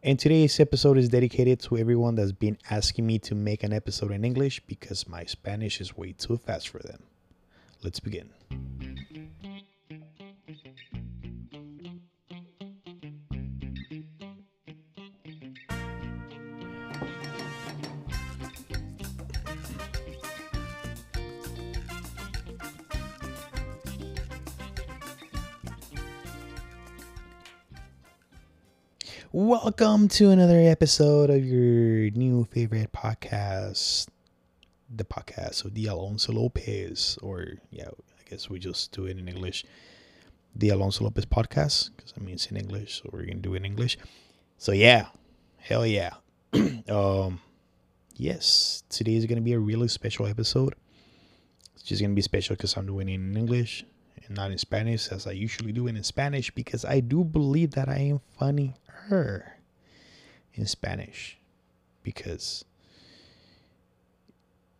And today's episode is dedicated to everyone that's been asking me to make an episode in English because my Spanish is way too fast for them. Let's begin. Welcome to another episode of your new favorite podcast, the podcast of the Alonso Lopez, or yeah, I guess we just do it in English, the Alonso Lopez podcast, because I mean it's in English, so we're gonna do it in English. So yeah, hell yeah. um, yes, today is gonna be a really special episode. It's just gonna be special because I'm doing it in English and not in Spanish as I usually do it in Spanish because I do believe that I am funny her in Spanish because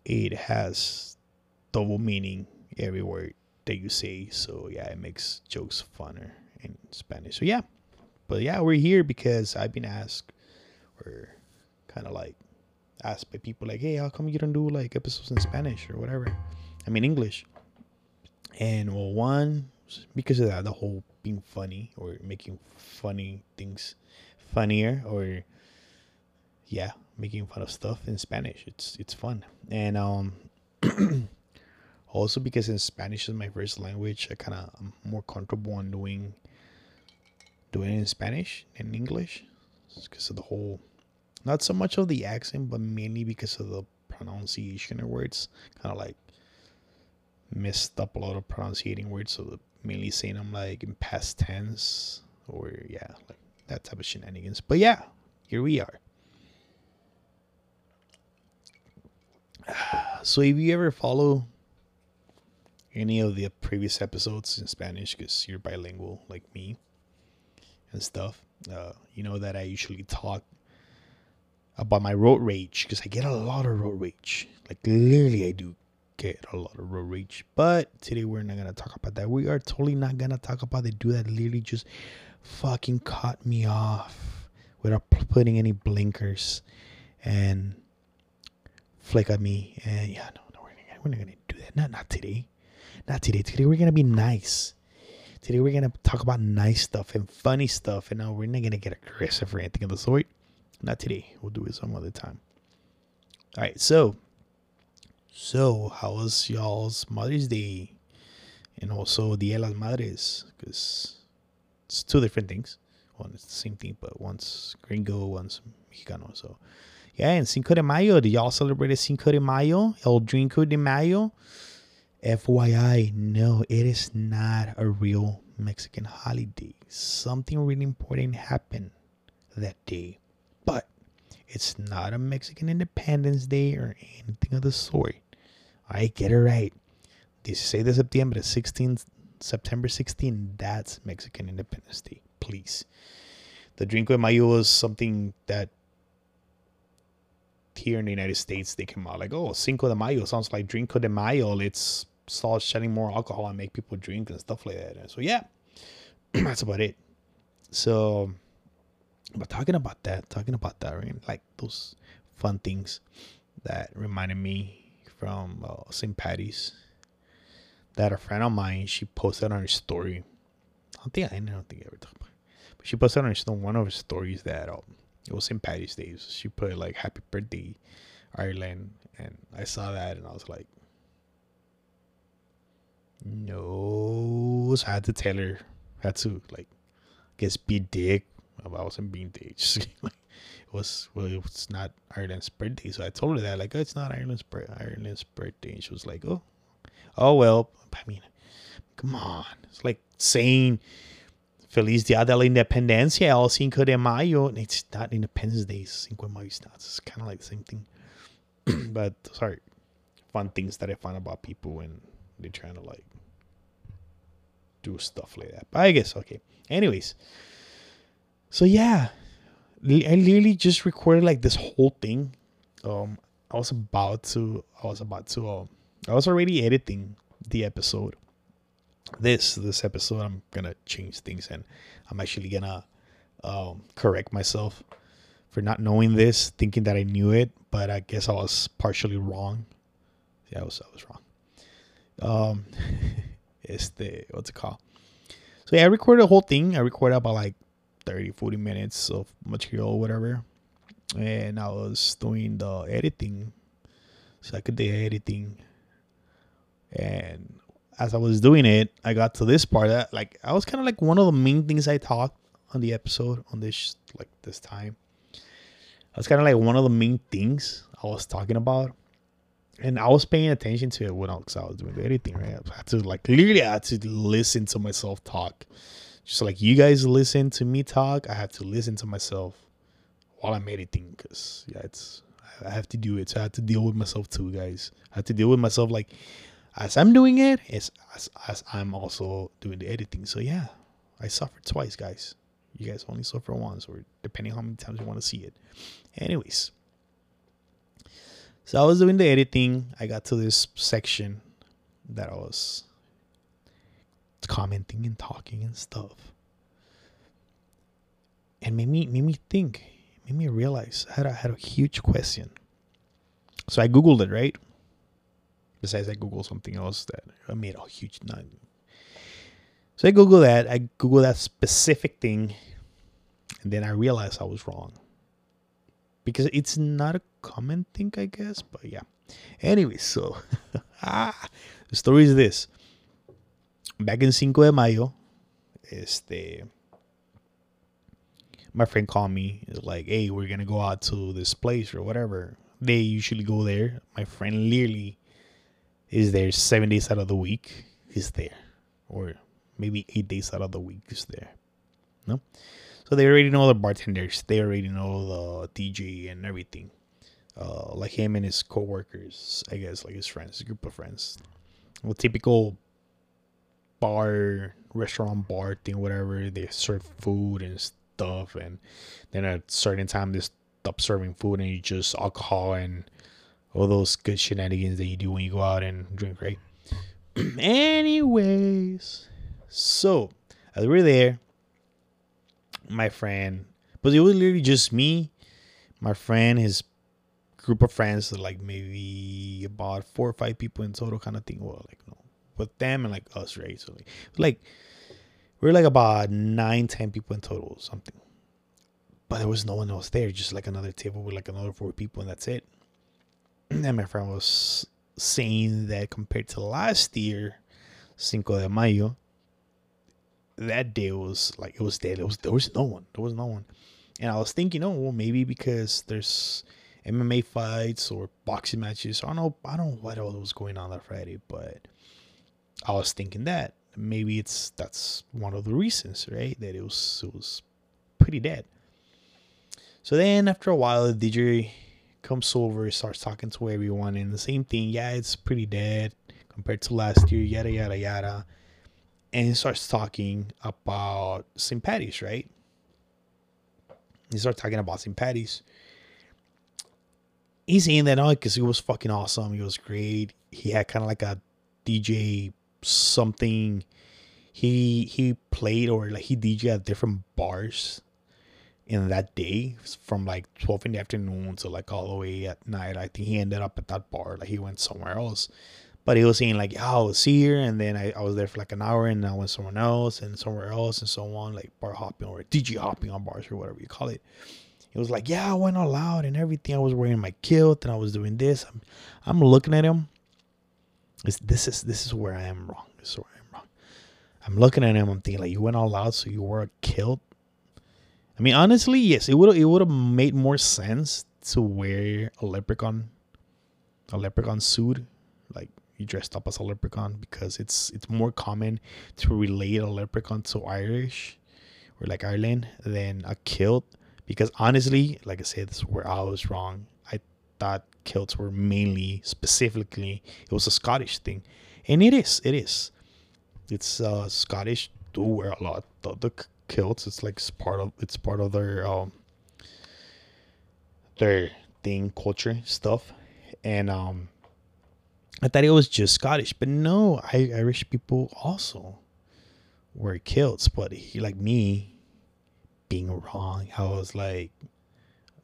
it has double meaning every word that you say. So yeah, it makes jokes funner in Spanish. So yeah, but yeah, we're here because I've been asked or kind of like asked by people like, hey, how come you don't do like episodes in Spanish or whatever? I mean English. And well, one because of that, the whole being funny or making funny things funnier or yeah making fun of stuff in spanish. It's it's fun. And um also because in spanish is my first language i kind of i'm more comfortable on doing doing it in spanish than english. Because of the whole not so much of the accent but mainly because of the pronunciation of words. Kind of like messed up a lot of pronunciating words so mainly saying them like in past tense or yeah like that type of shenanigans. But yeah, here we are. So if you ever follow any of the previous episodes in Spanish, because you're bilingual like me and stuff, uh, you know that I usually talk about my road rage because I get a lot of road rage. Like literally, I do get a lot of rage. But today we're not gonna talk about that. We are totally not gonna talk about the dude that literally just fucking cut me off without putting any blinkers and flick at me. And yeah, no, no, we're not, we're not gonna do that. Not not today. Not today. Today we're gonna be nice. Today we're gonna talk about nice stuff and funny stuff. And now we're not gonna get aggressive or anything of the sort. Not today. We'll do it some other time. All right. So, so how was y'all's Mother's Day? And also Dia las Madres, because it's two different things. One it's the same thing, but one's gringo, one's Mexicano. So yeah, and Cinco de Mayo. Did y'all celebrate Cinco de Mayo? El Drinko de Mayo? FYI, no, it is not a real Mexican holiday. Something really important happened that day. It's not a Mexican Independence Day or anything of the sort. I get it right. 16 de septiembre, 16th September 16, that's Mexican Independence Day, please. The Drinko de Mayo was something that here in the United States they came out like, oh, Cinco de Mayo sounds like Drinko de Mayo. Let's start shedding more alcohol and make people drink and stuff like that. And so yeah, that's about it. So, but talking about that, talking about that, right? like those fun things that reminded me from uh, St. Patty's that a friend of mine she posted on her story. I don't think I, don't think I ever talked about it. But she posted on her, one of her stories that um, it was St. Patty's Day. So she put like happy birthday Ireland and I saw that and I was like no so I had to tell her I had to like guess be dick I wasn't being dick just like it was well it's not Ireland's birthday so I told her that like oh, it's not Ireland's Ireland's birthday and she was like oh oh well I mean, come on. It's like saying Feliz Dia de la Independencia el Cinco de Mayo. It's not Independence Day. Cinco de Mayo. It's not. It's kind of like the same thing. but sorry, fun things that I find about people when they're trying to like do stuff like that. But I guess okay. Anyways, so yeah, I literally just recorded like this whole thing. Um, I was about to. I was about to. Um, I was already editing the episode. This this episode, I'm gonna change things and I'm actually gonna um, correct myself for not knowing this, thinking that I knew it, but I guess I was partially wrong. Yeah, I was I was wrong. Um, este, what's it called? So yeah, I recorded the whole thing. I recorded about like 30, 40 minutes of material whatever. And I was doing the editing. So I could do editing. And as I was doing it, I got to this part that like I was kind of like one of the main things I talked on the episode on this like this time. I was kind of like one of the main things I was talking about, and I was paying attention to it when I was, I was doing the editing. Right, I had to like literally I had to listen to myself talk, just like you guys listen to me talk. I have to listen to myself while I'm editing because yeah, it's I have to do it. So I have to deal with myself too, guys. I have to deal with myself like as I'm doing it, as, as, as I'm also doing the editing. So yeah, I suffered twice, guys. You guys only suffer once, or depending how many times you want to see it. Anyways, so I was doing the editing. I got to this section that I was commenting and talking and stuff, and made me made me think, made me realize I had a, had a huge question. So I googled it, right? Besides, I Google something else that I made a huge nut. So I Google that. I Google that specific thing, and then I realized I was wrong because it's not a common thing, I guess. But yeah. Anyway, so the story is this. Back in Cinco de Mayo, este, my friend called me. It's like, hey, we're gonna go out to this place or whatever. They usually go there. My friend literally is there seven days out of the week is there or maybe eight days out of the week is there no so they already know the bartenders they already know the dj and everything uh, like him and his co-workers i guess like his friends his group of friends well typical bar restaurant bar thing whatever they serve food and stuff and then at a certain time they stop serving food and you just alcohol and all those good shenanigans that you do when you go out and drink, right? Anyways, so as we were there, my friend, but it was literally just me, my friend, his group of friends, like maybe about four or five people in total, kind of thing. Well, like with them and like us, right? So like, like we are like about nine, ten people in total, or something. But there was no one else there, just like another table with like another four people, and that's it and my friend was saying that compared to last year, Cinco de Mayo, that day was like it was dead. It was there was no one. There was no one. And I was thinking, oh well, maybe because there's MMA fights or boxing matches. I don't know. I don't know what else was going on that Friday, but I was thinking that maybe it's that's one of the reasons, right? That it was it was pretty dead. So then after a while, the DJ comes over, starts talking to everyone, and the same thing. Yeah, it's pretty dead compared to last year. Yada yada yada, and he starts talking about St. Patty's, right? He starts talking about St. Patty's. He's saying that oh, because it was fucking awesome. It was great. He had kind of like a DJ something. He he played or like he DJ at different bars in that day from like 12 in the afternoon to like all the way at night. I think he ended up at that bar, like he went somewhere else. But he was saying like, yeah, I was here and then I, I was there for like an hour and I went somewhere else and somewhere else and so on, like bar hopping or DJ hopping on bars or whatever you call it. He was like, yeah, I went all out and everything. I was wearing my kilt and I was doing this. I'm, I'm looking at him. It's, this is this is where I am wrong. This is where I am wrong. I'm looking at him. I'm thinking like, you went all out, so you wore a kilt I mean, honestly, yes, it would it would have made more sense to wear a leprechaun, a leprechaun suit, like you dressed up as a leprechaun, because it's it's more common to relate a leprechaun to Irish or like Ireland than a kilt. Because honestly, like I said, this is where I was wrong. Thought kilts were mainly, specifically, it was a Scottish thing, and it is. It is. It's uh, Scottish do wear a lot. The, the kilts. It's like it's part of it's part of their um their thing, culture stuff, and um I thought it was just Scottish, but no, I, Irish people also wear kilts. But he, like me, being wrong, I was like,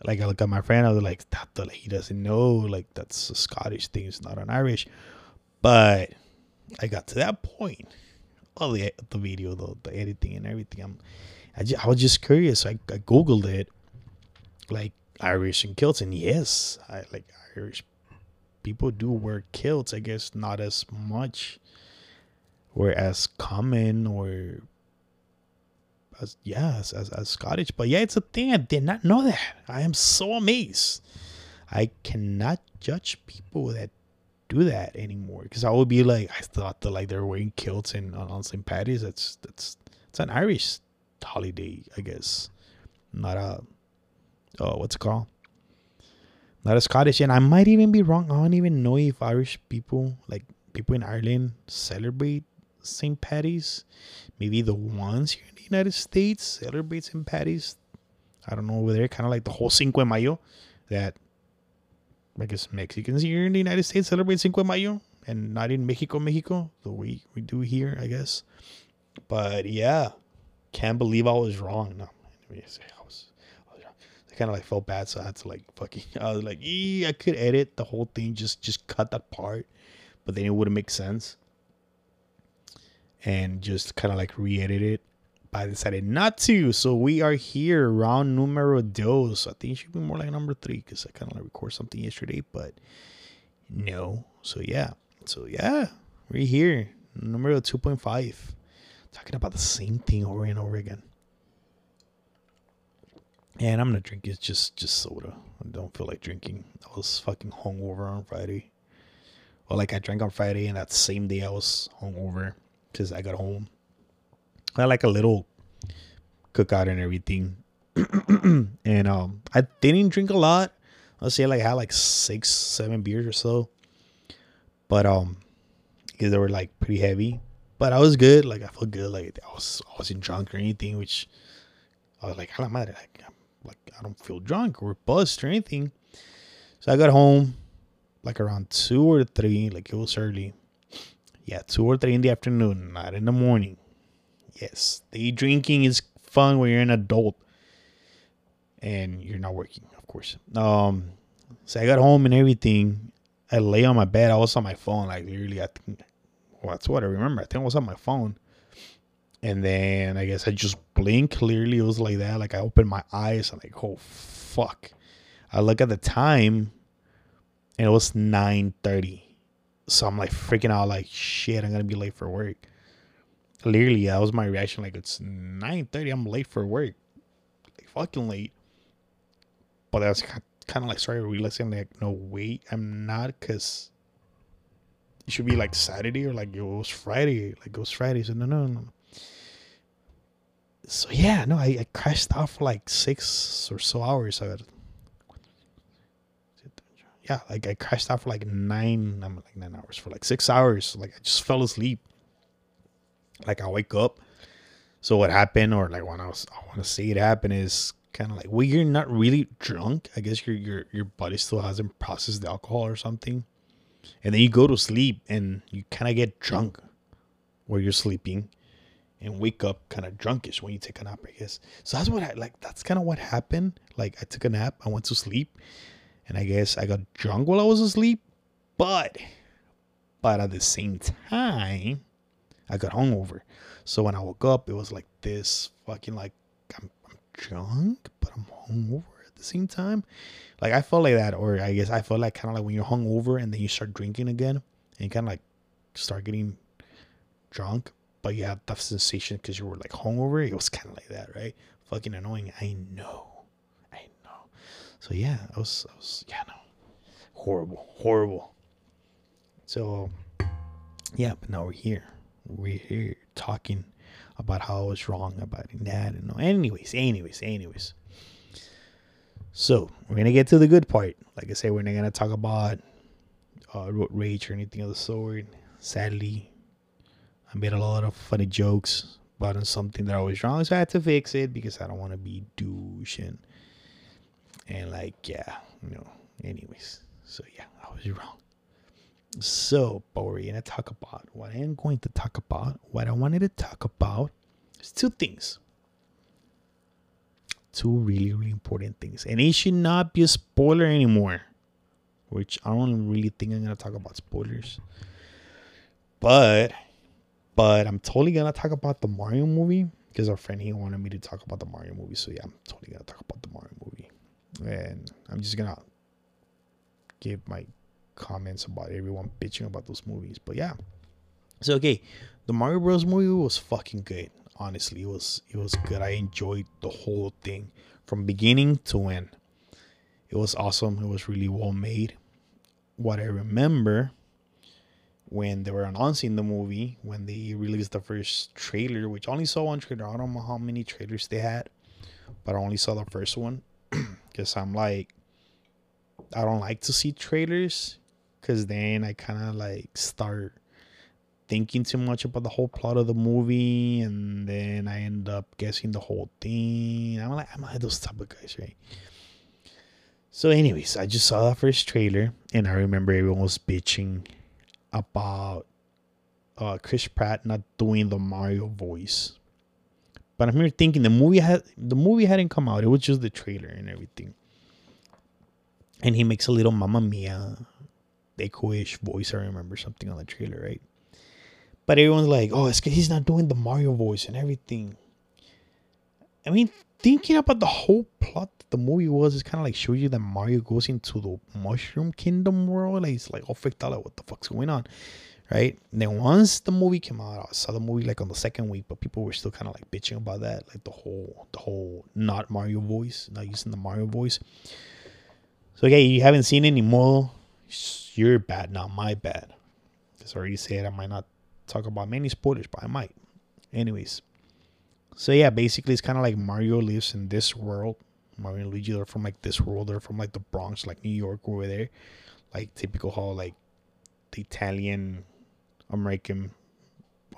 like I look at my friend, I was like, that like he doesn't know, like that's a Scottish thing, it's not an Irish. But I got to that point, all the the video, the, the editing and everything. I'm, I, just, I was just curious. I, I googled it, like Irish and kilts, and yes, I like Irish people do wear kilts. I guess not as much, or as common, or as yeah, as, as, as Scottish. But yeah, it's a thing. I did not know that. I am so amazed. I cannot judge people that do that anymore because I would be like, I thought that like they're wearing kilts and on, on St. Patty's. That's that's it's an Irish holiday, I guess, not a oh what's it called? Not a Scottish, and I might even be wrong. I don't even know if Irish people like people in Ireland celebrate St. Patty's. Maybe the ones here in the United States celebrate St. Patty's. I don't know over there, kind of like the whole Cinco de Mayo that I guess Mexicans here in the United States celebrate Cinco de Mayo and not in Mexico, Mexico, the way we do here, I guess. But yeah, can't believe I was wrong. No, anyways, I was, I, was I kind of like felt bad, so I had to like fucking. I was like, I could edit the whole thing, just just cut that part, but then it wouldn't make sense, and just kind of like re-edit it but I decided not to. So we are here, round numero dos. I think it should be more like number three because I kind of like record something yesterday, but no. So yeah. So yeah, we're here, numero 2.5. Talking about the same thing over and over again. And I'm gonna drink it just just soda. I don't feel like drinking. I was fucking hungover on Friday. Well, like I drank on Friday, and that same day I was hungover because I got home I had like a little cookout and everything. and um I didn't drink a lot. I'll say like I had like six, seven beers or so. But um because they were like pretty heavy. But I was good. Like I felt good. Like I was I wasn't drunk or anything, which I was like, I like, like I don't feel drunk or buzzed or anything. So I got home like around two or three, like it was early. Yeah, two or three in the afternoon, not in the morning. Yes, day drinking is fun when you're an adult and you're not working, of course. Um, so I got home and everything. I lay on my bed. I was on my phone, like literally. I think, well, that's what I remember. I think I was on my phone, and then I guess I just blinked. Clearly, it was like that. Like I opened my eyes. I'm like, oh fuck. I look at the time, and it was nine thirty. So I'm like freaking out, like shit. I'm gonna be late for work clearly that was my reaction. Like it's nine thirty, I'm late for work, like fucking late. But I was kind of like started realizing like, no wait, I'm not, cause it should be like Saturday or like it was Friday, like it was Friday. So no, no, no. So yeah, no, I, I crashed out for like six or so hours. I yeah, like I crashed out for like nine, I'm like nine hours for like six hours. Like I just fell asleep like I wake up. So what happened, or like when I was, I want to see it happen, is kind of like well, you're not really drunk. I guess your your your body still hasn't processed the alcohol or something, and then you go to sleep and you kind of get drunk where you're sleeping, and wake up kind of drunkish when you take a nap. I guess so. That's what I like. That's kind of what happened. Like I took a nap, I went to sleep, and I guess I got drunk while I was asleep, but but at the same time I got hungover. So when I woke up, it was like this fucking like I'm, I'm drunk, but I'm hungover at the same time. Like I felt like that, or I guess I felt like kind of like when you're hungover and then you start drinking again, and you kind of like start getting drunk, but you have that sensation because you were like hungover. It was kind of like that, right? Fucking annoying. I know, I know. So yeah, I was, I was, yeah, no, horrible, horrible. So yeah, but now we're here we're here talking about how I was wrong about that and anyways, anyways, anyways. So we're gonna get to the good part. Like I said, we're not gonna talk about uh, road rage or anything of the sort. Sadly, I made a lot of funny jokes about something that I was wrong, so I had to fix it because I don't want to be douche and and like yeah, you know. Anyways, so yeah, I was wrong. So, but we're to talk about what I am going to talk about. What I wanted to talk about is two things. two really, really important things. And it should not be a spoiler anymore. Which I don't really think I'm gonna talk about spoilers. But but I'm totally gonna talk about the Mario movie because our friend he wanted me to talk about the Mario movie. So yeah, I'm totally gonna talk about the Mario movie. And I'm just gonna give my comments about everyone bitching about those movies. But yeah. So okay, the Mario Bros movie was fucking good. Honestly, it was it was good. I enjoyed the whole thing from beginning to end. It was awesome. It was really well made. What I remember when they were announcing the movie, when they released the first trailer, which I only saw one trailer. I don't know how many trailers they had, but I only saw the first one because I'm like, I don't like to see trailers because then I kind of like start thinking too much about the whole plot of the movie and then I end up guessing the whole thing. I'm like I'm like those type of guys, right? So anyways, I just saw the first trailer and I remember everyone was bitching about uh, Chris Pratt not doing the Mario voice. But I'm here thinking the movie had the movie hadn't come out. It was just the trailer and everything. And he makes a little Mamma Mia echo-ish voice. I remember something on the trailer, right? But everyone's like, "Oh, it's cause he's not doing the Mario voice and everything." I mean, thinking about the whole plot the movie was, it's kind of like shows you that Mario goes into the Mushroom Kingdom world. Like it's like all freaked out, what the fuck's going on, right? And then once the movie came out, I saw the movie like on the second week, but people were still kind of like bitching about that, like the whole the whole not Mario voice, not using the Mario voice. So yeah, you haven't seen any more. You're bad, not my bad. Because I already said I might not talk about many spoilers, but I might. Anyways, so yeah, basically it's kind of like Mario lives in this world. Mario and Luigi are from like this world. They're from like the Bronx, like New York over there, like typical how like the Italian American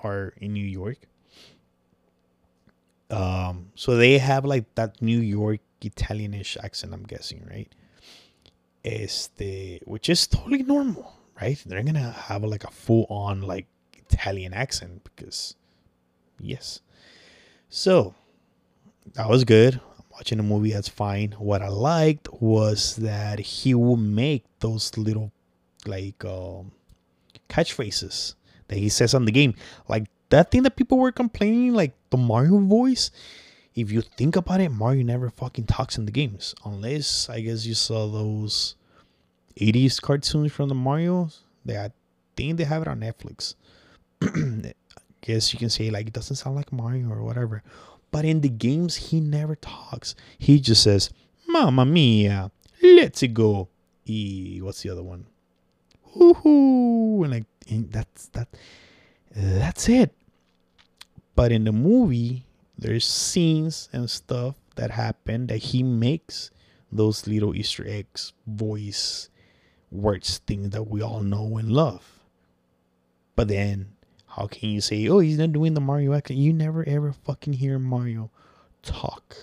are in New York. Um, so they have like that New York Italianish accent. I'm guessing, right? Este, which is totally normal, right? They're gonna have like a full on like Italian accent because, yes. So that was good. I'm watching the movie, that's fine. What I liked was that he will make those little like um, catchphrases that he says on the game, like that thing that people were complaining, like the Mario voice. If you think about it, Mario never fucking talks in the games, unless I guess you saw those 80s cartoons from the Mario's. They I think they have it on Netflix. I guess you can say like it doesn't sound like Mario or whatever. But in the games, he never talks. He just says, "Mamma mia, let's go." E what's the other one? Woohoo! And like and that's that. That's it. But in the movie, there's scenes and stuff that happen that he makes those little Easter eggs, voice, words, things that we all know and love. But then how can you say, oh, he's not doing the Mario accent? You never ever fucking hear Mario talk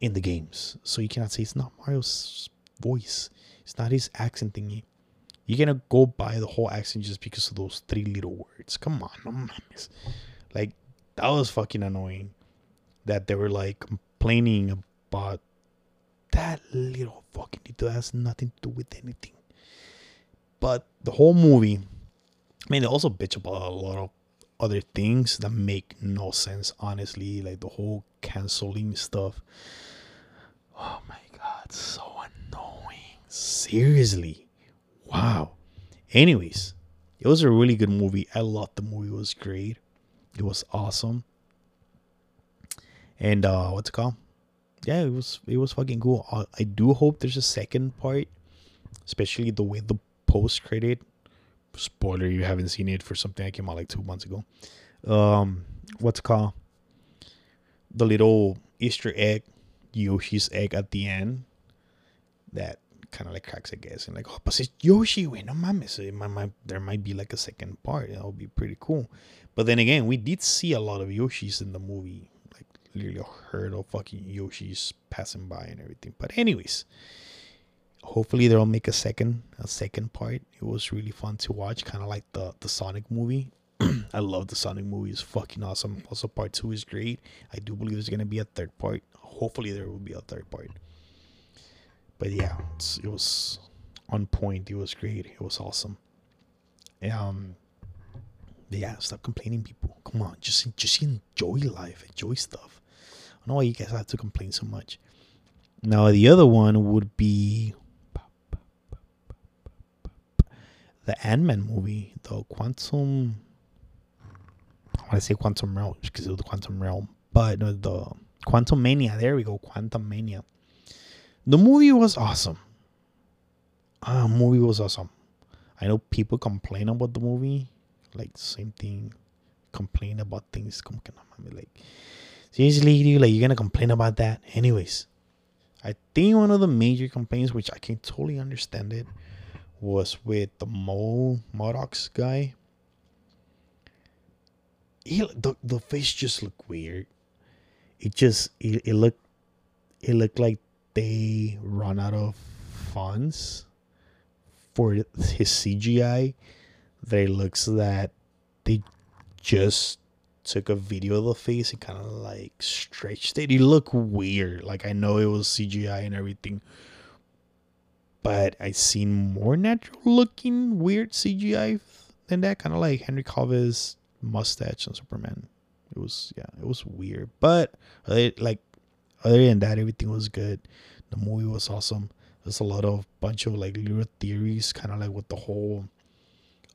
in the games. So you cannot say it's not Mario's voice. It's not his accent thingy. You're gonna go buy the whole accent just because of those three little words. Come on, no. Like that was fucking annoying. That they were like complaining about that little fucking detail has nothing to do with anything. But the whole movie I mean, they also bitch about a lot of other things that make no sense, honestly. Like the whole canceling stuff. Oh my god, so annoying. Seriously. Wow. Anyways, it was a really good movie. I loved the movie. It was great. It was awesome. And uh what's it called? Yeah, it was it was fucking cool. I, I do hope there's a second part, especially the way the post credit spoiler you haven't seen it for something that came out like two months ago. Um, what's it called the little Easter egg, Yoshi's egg at the end. That kind of like cracks a guess and like, oh, but it's Yoshi, wait, no mames. It might, might, there might be like a second part. That would be pretty cool. But then again, we did see a lot of Yoshis in the movie. Like literally a herd of fucking Yoshis passing by and everything. But anyways, hopefully they'll make a second a second part it was really fun to watch kind of like the the sonic movie i love the sonic movie it's fucking awesome also part two is great i do believe there's gonna be a third part hopefully there will be a third part. But yeah, it was on point. It was great. It was awesome. Um, yeah, stop complaining, people. Come on, just just enjoy life, enjoy stuff. I know why you guys have to complain so much. Now the other one would be the Ant Man movie, the Quantum. I want to say Quantum Realm because it was the Quantum Realm, but no, the Quantumania. There we go, Quantumania. The movie was awesome. Ah, movie was awesome. I know people complain about the movie, like same thing, complain about things. Que no like seriously, dude, like you're gonna complain about that, anyways. I think one of the major complaints, which I can totally understand it, was with the Mo MODOK's guy. He the the face just looked weird. It just it, it looked it looked like they run out of funds for his CGI. That it looks that they just took a video of the face and kind of like stretched it. He looked weird. Like I know it was CGI and everything, but I seen more natural looking weird CGI than that. Kind of like Henry Cavill's mustache on Superman. It was yeah, it was weird, but like other than that, everything was good. The movie was awesome. There's a lot of bunch of like little theories, kind of like with the whole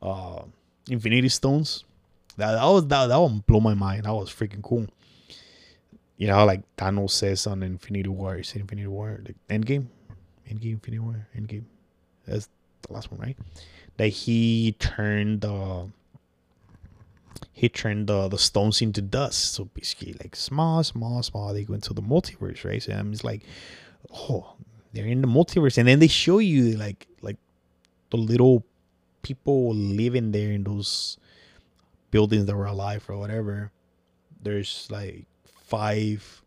uh Infinity Stones that, that was that, that one blew my mind. That was freaking cool. You know, like Thanos says on Infinity War, is Infinity War, like Endgame, Endgame, Infinity War, Endgame. That's the last one, right? That he turned uh he turned the the stones into dust. So basically, like small, small, small, they go into the multiverse, right? So I'm just like, oh, they're in the multiverse, and then they show you like like the little people living there in those buildings that were alive or whatever, there's like five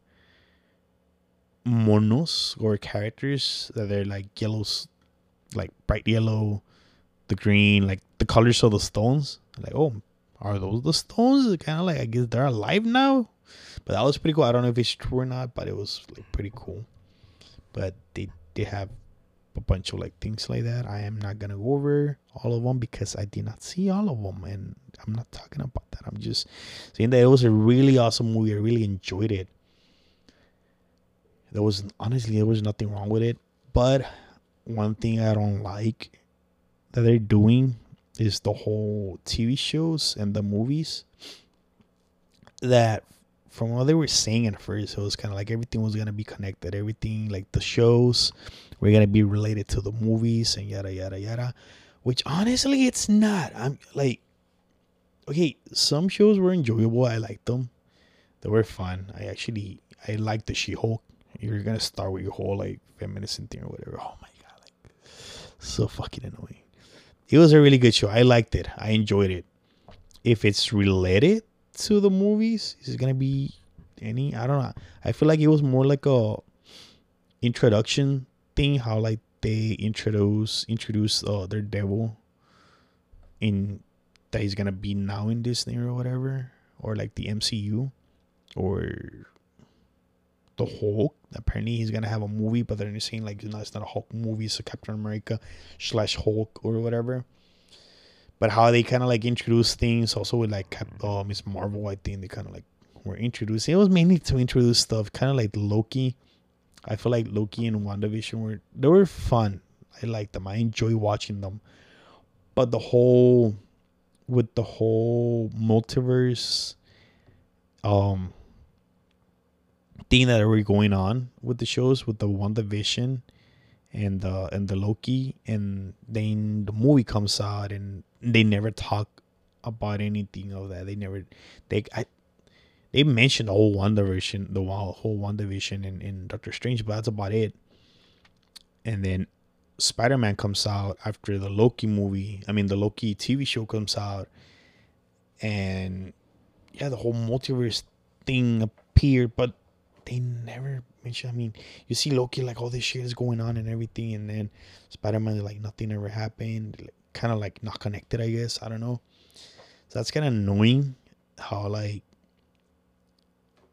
monos or characters that are like yellows, like bright yellow, the green, like the colors of the stones. Like, oh, are those the stones? Kind of like I guess they're alive now. But that was pretty cool. I don't know if it's true or not, but it was like pretty cool. But they they have a bunch of like things like that. I am not gonna go over all of them because I did not see all of them, and I'm not talking about that. I'm just saying that it was a really awesome movie. I really enjoyed it. There was honestly there was nothing wrong with it, but one thing I don't like that they're doing is the whole TV shows and the movies that from what they were saying at first, it was kind of like everything was gonna be connected. Everything like the shows were gonna be related to the movies and yada yada yada. Which honestly, it's not. I'm like, okay, some shows were enjoyable. I liked them. They were fun. I actually I liked the She-Hulk. You're gonna start with your whole like feminism thing or whatever. Oh my god, like so fucking annoying. It was a really good show. I liked it. I enjoyed it. If it's related to the movies? Is it gonna be any? I don't know. I feel like it was more like a introduction thing. How like they introduce introduce uh Daredevil in that he's gonna be now in Disney or whatever, or like the MCU, or the Hulk. Apparently, he's gonna have a movie, but they're saying like no, it's not a Hulk movie, it's a Captain America slash Hulk or whatever but how they kind of like introduce things also with like Cap- uh, Miss Marvel, I think they kind of like were introducing. It was mainly to introduce stuff, kind of like Loki. I feel like Loki and WandaVision were they were fun. I like them. I enjoy watching them. But the whole with the whole multiverse um thing that were going on with the shows with the WandaVision and the and the Loki and then the movie comes out and they never talk about anything of that. They never they I they mentioned the whole WandaVision, the whole WandaVision in, in Doctor Strange, but that's about it. And then Spider Man comes out after the Loki movie. I mean, the Loki TV show comes out, and yeah, the whole multiverse thing appeared, but they never mention. I mean, you see Loki like all this shit is going on and everything, and then Spider Man like nothing ever happened. Kind of like not connected, I guess. I don't know. So that's kind of annoying how like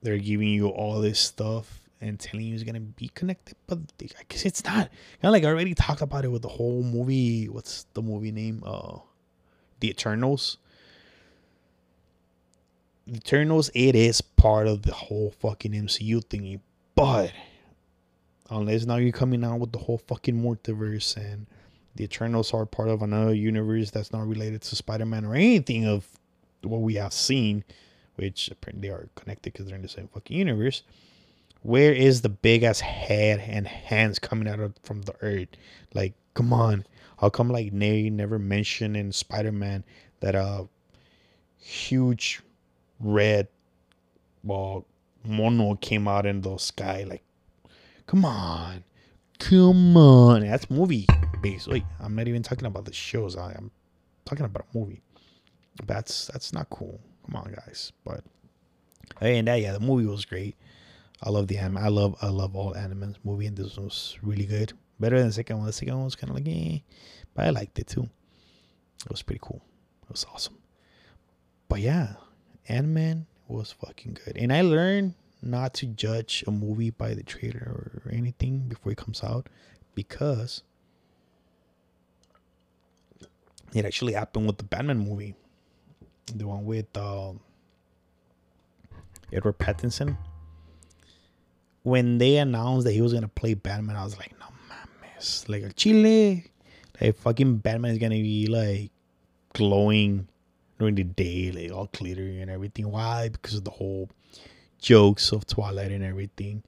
they're giving you all this stuff and telling you it's gonna be connected, but I guess it's not. Kind of like I already talked about it with the whole movie. What's the movie name? Uh, The Eternals. Eternals. It is part of the whole fucking MCU thingy, but unless now you're coming out with the whole fucking multiverse and the Eternals are part of another universe that's not related to Spider-Man or anything of what we have seen, which apparently are connected because they're in the same fucking universe. Where is the big ass head and hands coming out of from the earth? Like, come on. How come like they never mentioned in Spider-Man that a huge red well mono came out in the sky? Like, come on. Come on. That's movie based. Wait, I'm not even talking about the shows. I, am talking about a movie. That's that's not cool. Come on, guys. But hey, and that yeah, the movie was great. I love the Ant-Man. I love I love all animes movie, and this one was really good. Better than the second one. The second one was kind of like eh, but I liked it too. It was pretty cool. It was awesome. But yeah, Ant-Man was fucking good, and I learned not to judge a movie by the trailer or anything before it comes out because it actually happened with the Batman movie, the one with uh, Edward Pattinson. When they announced that he was gonna play Batman, I was like, no mames, like a Chile, like fucking Batman is gonna be like glowing during the day, like all glittery and everything. Why? Because of the whole jokes of Twilight and everything.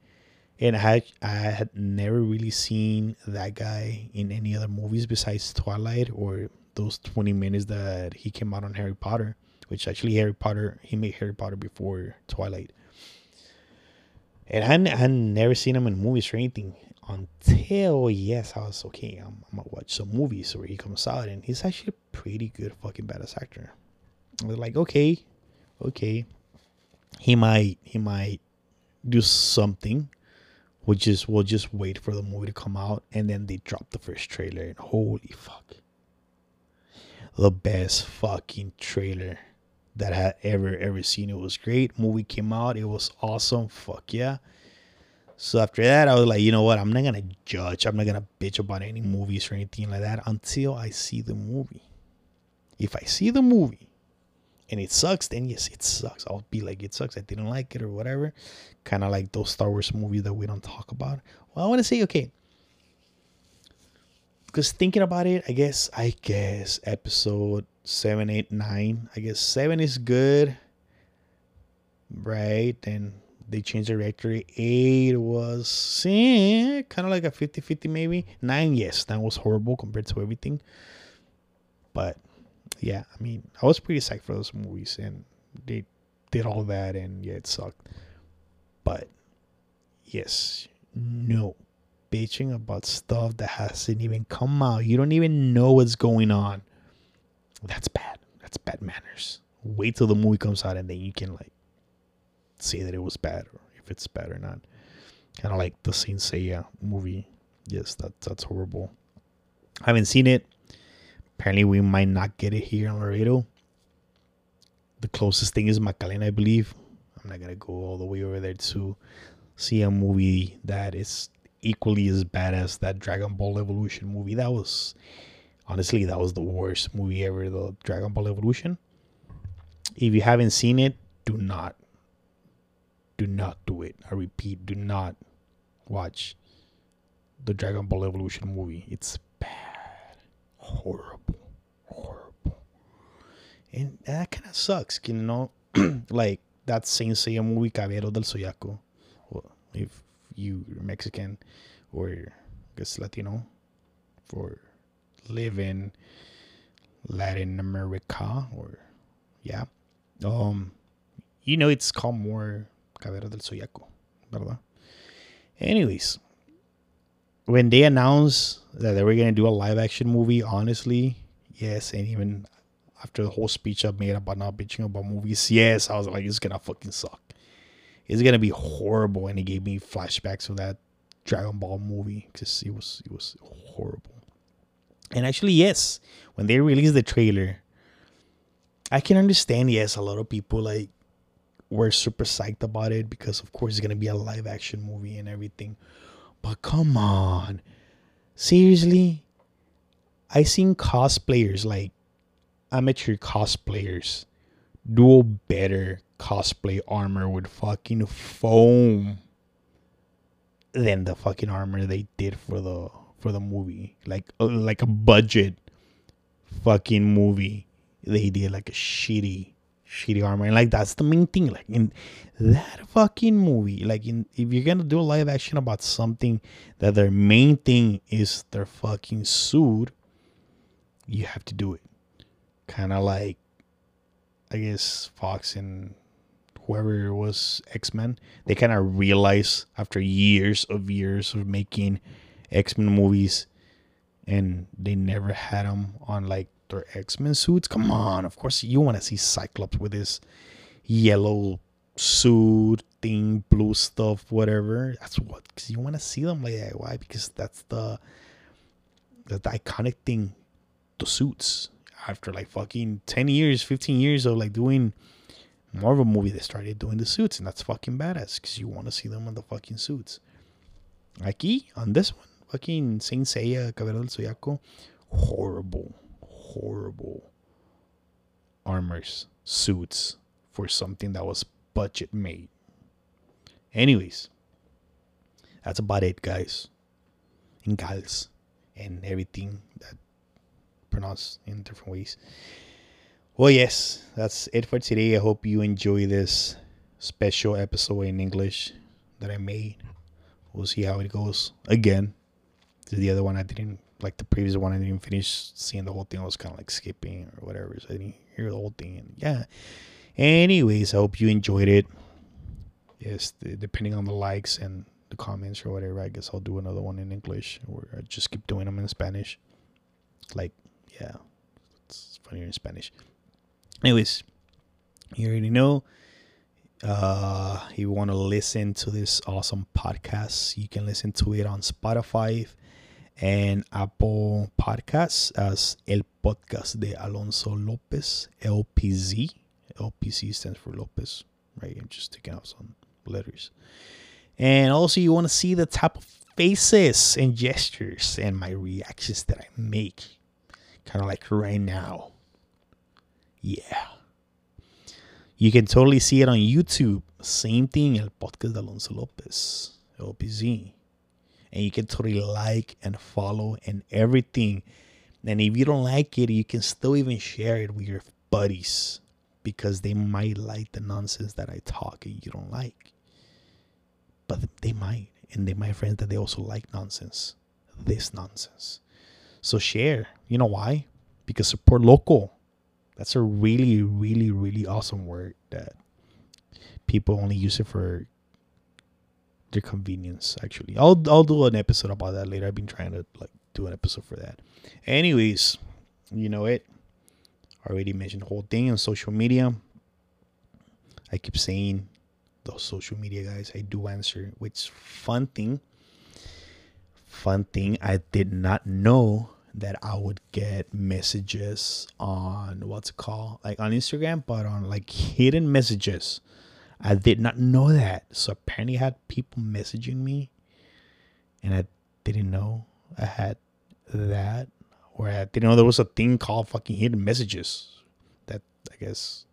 And I had, I had never really seen that guy in any other movies besides Twilight or those 20 minutes that he came out on Harry Potter, which actually Harry Potter, he made Harry Potter before Twilight. And I hadn't, I had never seen him in movies or anything until, yes, I was okay. I'm, I'm gonna watch some movies where he comes out, and he's actually a pretty good fucking badass actor. Like, okay, okay, he might he might do something which is we'll just wait for the movie to come out and then they drop the first trailer and holy fuck. The best fucking trailer that I had ever ever seen. It was great. Movie came out. It was awesome. Fuck yeah. So after that i was like you know what? I'm not gonna judge. I'm not gonna bitch about any movies or anything like that until i see the movie. If i see the movie and it sucks, then yes, it sucks. I'll be like, it sucks. I didn't like it or whatever. Kind of like those Star Wars movies that we don't talk about. Well, I want to say, okay. Because thinking about it, I guess, I guess episode seven, eight, nine. I guess seven is good. Right. And they changed the directory. Eight was eh, kind of like a 50 50 maybe. Nine, yes, that was horrible compared to everything. But yeah, I mean, I was pretty psyched for those movies, and they did all that, and yeah, it sucked. But yes, no bitching about stuff that hasn't even come out. You don't even know what's going on. That's bad. That's bad manners. Wait till the movie comes out, and then you can like say that it was bad or if it's bad or not. Kind of like the Saint Seiya movie. Yes, that that's horrible. I haven't seen it. Apparently, we might not get it here in Laredo. The closest thing is McAllen, I believe. I'm not gonna go all the way over there to see a movie that is equally as bad as that Dragon Ball Evolution movie. That was honestly that was the worst movie ever, the Dragon Ball Evolution. If you haven't seen it, do not do not do it. I repeat, do not watch the Dragon Ball Evolution movie. It's bad. Horrible and that kind of sucks, you know. like that Saint Seiya movie, Caballero del Zodiaco. Well, if you are Mexican or I guess Latino, for live in Latin America or yeah, um, you know it's called more Caballero del Zodiaco, ¿verdad? Anyways, when they announced that they were gonna do a live action movie, honestly, yes, and even after the whole speech I made about not bitching about movies, yes, I was like, it's gonna fucking suck. It's gonna be horrible, and it gave me flashbacks of that Dragon Ball movie because it was it was horrible. And actually, yes, when they released the trailer, I can understand. Yes, a lot of people like we're super psyched about it because of course it's gonna be a live action movie and everything. But come on, seriously, I seen cosplayers like amateur cosplayers do a better cosplay armor with fucking foam than the fucking armor they did for the for the movie. Like uh, like a budget fucking movie. They did like a shitty shitty armor. And like that's the main thing. Like in that fucking movie, like in if you're gonna do a live action about something that their main thing is their fucking suit, you have to do it. Kinda like I guess Fox and whoever it was X Men, they kind of realized after years of years of making X Men movies, and they never had them on like their X Men suits. Come on, of course you want to see Cyclops with his yellow suit thing, blue stuff, whatever. That's what because you want to see them like that. Why? Because that's the the, the iconic thing. The suits after like fucking ten years, fifteen years of like doing Marvel movie, they started doing the suits, and that's fucking badass because you want to see them in the fucking suits. Aquí, on this one, fucking Saint Seiya, Caballero del Zodiaco, horrible, horrible armors, suits for something that was budget made. Anyways, that's about it, guys. And gals, and everything that pronounced in different ways. Well, yes, that's it for today. I hope you enjoy this special episode in English that I made. We'll see how it goes again. This is The other one I didn't like the previous one. I didn't finish seeing the whole thing. I was kind of like skipping or whatever, so I didn't hear the whole thing. And yeah. Anyways, I hope you enjoyed it. Yes, depending on the likes and the comments or whatever, I guess I'll do another one in English or I just keep doing them in Spanish. Like, yeah, it's funnier in Spanish. Anyways, you already know. Uh, if you want to listen to this awesome podcast, you can listen to it on Spotify and Apple Podcasts as El Podcast de Alonso Lopez, LPZ. LPZ stands for Lopez, right? I'm just taking out some letters. And also, you want to see the type of faces and gestures and my reactions that I make, kind of like right now. Yeah. You can totally see it on YouTube. Same thing, El Podcast de Alonso Lopez, LPZ. And you can totally like and follow and everything. And if you don't like it, you can still even share it with your buddies because they might like the nonsense that I talk and you don't like. But they might. And they might friends that they also like nonsense. This nonsense. So share. You know why? Because support local. That's a really, really, really awesome word that people only use it for their convenience. Actually, I'll I'll do an episode about that later. I've been trying to like do an episode for that. Anyways, you know it. I already mentioned the whole thing on social media. I keep saying those social media guys. I do answer, which fun thing. Fun thing. I did not know that I would get messages on what's it called, like on Instagram, but on like hidden messages. I did not know that. So apparently, I had people messaging me, and I didn't know I had that, or I didn't know there was a thing called fucking hidden messages. That I guess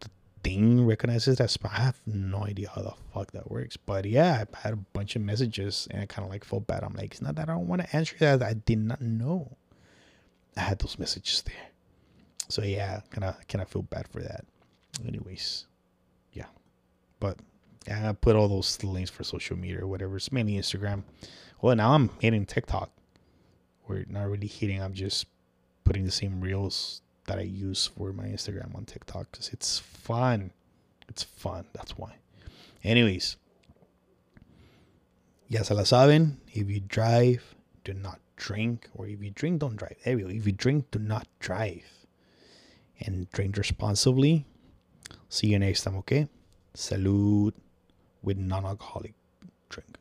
the thing recognizes that spam. I have no idea how the fuck that works. But yeah, I had a bunch of messages and I kind of like felt bad. I'm like, it's not that I don't want to answer that. I did not know I had those messages there. So yeah, kind of kind of feel bad for that. Anyways. But yeah, I put all those links for social media or whatever. It's mainly Instagram. Well, now I'm hitting TikTok. We're not really hitting. I'm just putting the same reels that I use for my Instagram on TikTok because it's fun. It's fun. That's why. Anyways, ya se la saben. If you drive, do not drink. Or if you drink, don't drive. There go. If you drink, do not drive. And drink responsibly. See you next time, okay? Salute with non alcoholic drink.